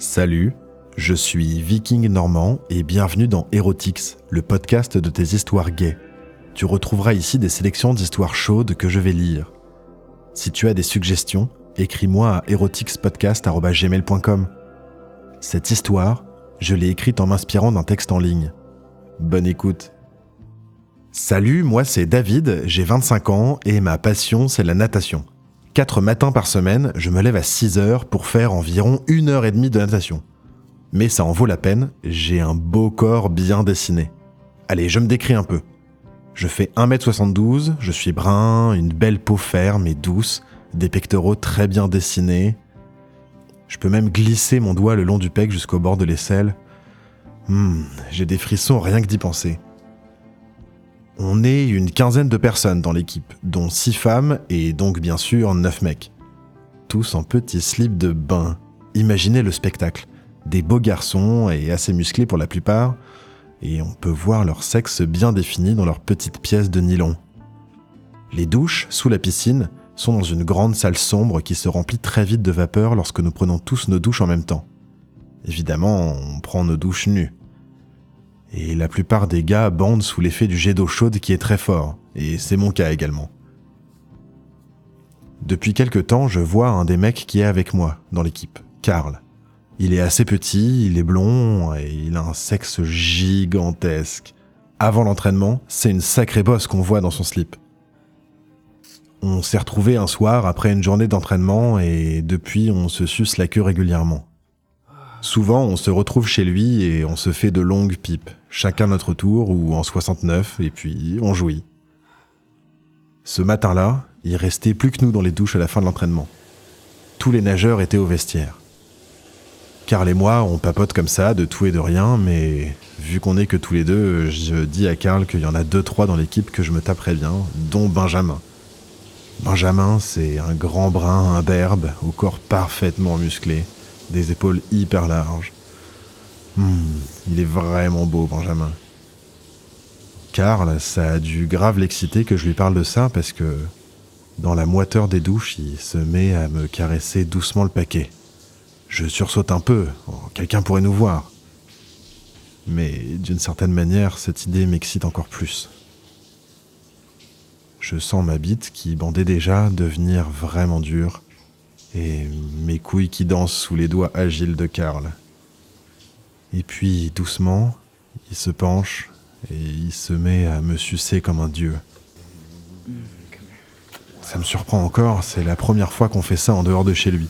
Salut, je suis Viking Normand et bienvenue dans Erotix, le podcast de tes histoires gays. Tu retrouveras ici des sélections d'histoires chaudes que je vais lire. Si tu as des suggestions, écris-moi à erotixpodcast.gmail.com. Cette histoire, je l'ai écrite en m'inspirant d'un texte en ligne. Bonne écoute. Salut, moi c'est David, j'ai 25 ans et ma passion c'est la natation. Quatre matins par semaine, je me lève à 6 heures pour faire environ une heure et demie de natation. Mais ça en vaut la peine, j'ai un beau corps bien dessiné. Allez, je me décris un peu. Je fais 1m72, je suis brun, une belle peau ferme et douce, des pectoraux très bien dessinés. Je peux même glisser mon doigt le long du pec jusqu'au bord de l'aisselle. Hmm, j'ai des frissons rien que d'y penser. On est une quinzaine de personnes dans l'équipe, dont six femmes et donc bien sûr neuf mecs. Tous en petits slips de bain. Imaginez le spectacle. Des beaux garçons et assez musclés pour la plupart, et on peut voir leur sexe bien défini dans leurs petites pièces de nylon. Les douches, sous la piscine, sont dans une grande salle sombre qui se remplit très vite de vapeur lorsque nous prenons tous nos douches en même temps. Évidemment, on prend nos douches nues. Et la plupart des gars bandent sous l'effet du jet d'eau chaude qui est très fort, et c'est mon cas également. Depuis quelque temps, je vois un des mecs qui est avec moi dans l'équipe, Karl. Il est assez petit, il est blond et il a un sexe gigantesque. Avant l'entraînement, c'est une sacrée bosse qu'on voit dans son slip. On s'est retrouvé un soir après une journée d'entraînement et depuis on se suce la queue régulièrement. Souvent on se retrouve chez lui et on se fait de longues pipes, chacun notre tour ou en 69 et puis on jouit. Ce matin-là, il restait plus que nous dans les douches à la fin de l'entraînement. Tous les nageurs étaient au vestiaire. Carl et moi, on papote comme ça, de tout et de rien, mais vu qu'on est que tous les deux, je dis à Carl qu'il y en a deux trois dans l'équipe que je me taperais bien, dont Benjamin. Benjamin, c'est un grand brun imberbe, au corps parfaitement musclé, des épaules hyper larges. Hmm, il est vraiment beau, Benjamin. Karl, ça a dû grave l'exciter que je lui parle de ça parce que dans la moiteur des douches, il se met à me caresser doucement le paquet. Je sursaute un peu, oh, quelqu'un pourrait nous voir. Mais d'une certaine manière, cette idée m'excite encore plus. Je sens ma bite qui bandait déjà devenir vraiment dure et mes couilles qui dansent sous les doigts agiles de Karl. Et puis, doucement, il se penche et il se met à me sucer comme un dieu. Ça me surprend encore, c'est la première fois qu'on fait ça en dehors de chez lui.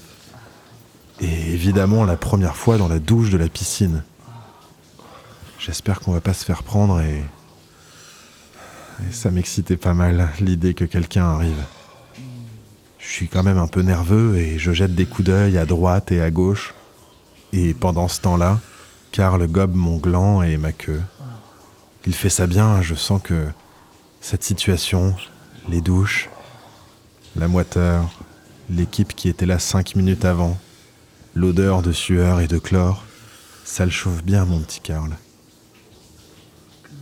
Et évidemment la première fois dans la douche de la piscine. J'espère qu'on va pas se faire prendre et... et ça m'excitait pas mal l'idée que quelqu'un arrive. Je suis quand même un peu nerveux et je jette des coups d'œil à droite et à gauche. Et pendant ce temps-là, Karl gobe mon gland et ma queue. Il fait ça bien, je sens que cette situation, les douches, la moiteur, l'équipe qui était là cinq minutes avant, l'odeur de sueur et de chlore, ça le chauffe bien mon petit Karl.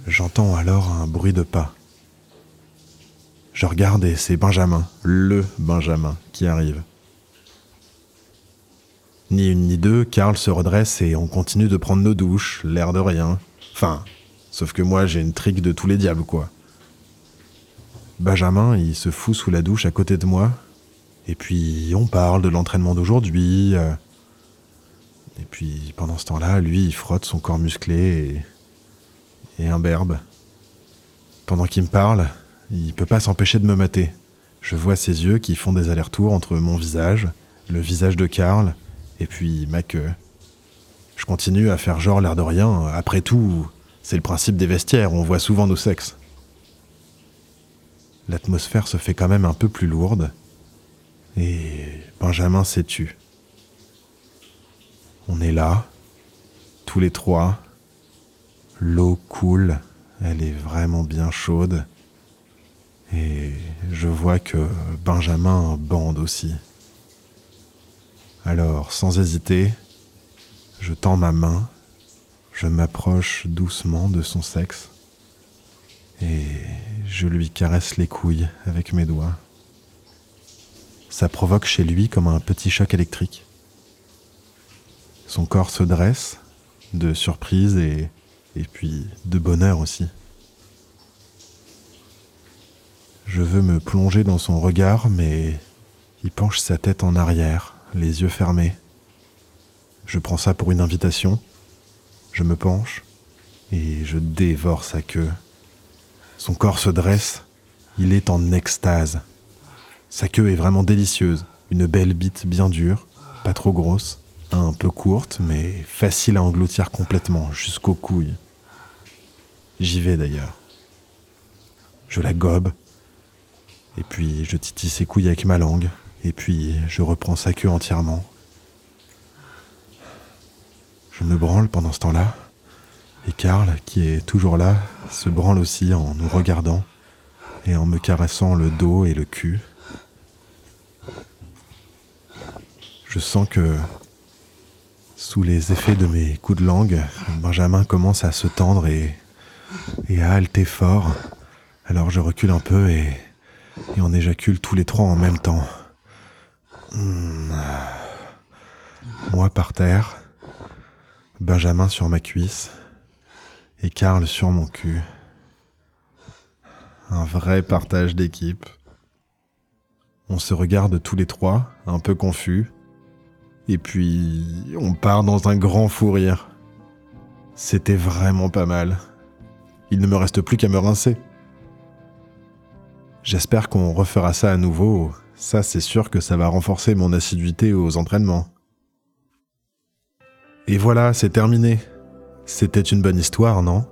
J'entends alors un bruit de pas. Je regarde et c'est Benjamin, le Benjamin, qui arrive. Ni une ni deux, Karl se redresse et on continue de prendre nos douches, l'air de rien. Enfin, sauf que moi j'ai une trique de tous les diables, quoi. Benjamin, il se fout sous la douche à côté de moi, et puis on parle de l'entraînement d'aujourd'hui. euh, Et puis pendant ce temps-là, lui, il frotte son corps musclé et, et imberbe. Pendant qu'il me parle, il peut pas s'empêcher de me mater. Je vois ses yeux qui font des allers-retours entre mon visage, le visage de Karl, et puis ma queue. Je continue à faire genre l'air de rien. Après tout, c'est le principe des vestiaires, on voit souvent nos sexes. L'atmosphère se fait quand même un peu plus lourde, et Benjamin s'est tu. On est là, tous les trois. L'eau coule, elle est vraiment bien chaude. Et je vois que Benjamin bande aussi. Alors, sans hésiter, je tends ma main, je m'approche doucement de son sexe et je lui caresse les couilles avec mes doigts. Ça provoque chez lui comme un petit choc électrique. Son corps se dresse, de surprise et, et puis de bonheur aussi. Je veux me plonger dans son regard, mais il penche sa tête en arrière, les yeux fermés. Je prends ça pour une invitation. Je me penche et je dévore sa queue. Son corps se dresse, il est en extase. Sa queue est vraiment délicieuse, une belle bite bien dure, pas trop grosse, un peu courte, mais facile à engloutir complètement, jusqu'aux couilles. J'y vais d'ailleurs. Je la gobe, et puis je titille ses couilles avec ma langue, et puis je reprends sa queue entièrement. Je me branle pendant ce temps-là, et Karl, qui est toujours là, se branle aussi en nous regardant et en me caressant le dos et le cul. Je sens que, sous les effets de mes coups de langue, Benjamin commence à se tendre et, à halter fort. Alors je recule un peu et on éjacule tous les trois en même temps. Hmm. Moi par terre, Benjamin sur ma cuisse et Karl sur mon cul. Un vrai partage d'équipe. On se regarde tous les trois, un peu confus, et puis on part dans un grand fou rire. C'était vraiment pas mal. Il ne me reste plus qu'à me rincer. J'espère qu'on refera ça à nouveau. Ça, c'est sûr que ça va renforcer mon assiduité aux entraînements. Et voilà, c'est terminé. C'était une bonne histoire, non?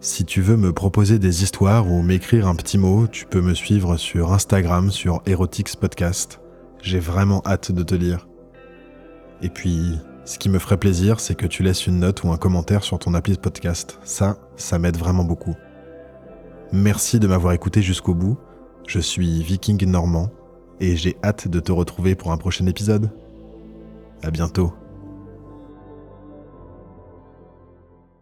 Si tu veux me proposer des histoires ou m'écrire un petit mot, tu peux me suivre sur Instagram sur Erotix Podcast. J'ai vraiment hâte de te lire. Et puis, ce qui me ferait plaisir, c'est que tu laisses une note ou un commentaire sur ton appli de podcast. Ça, ça m'aide vraiment beaucoup. Merci de m'avoir écouté jusqu'au bout. Je suis Viking Normand et j'ai hâte de te retrouver pour un prochain épisode. À bientôt.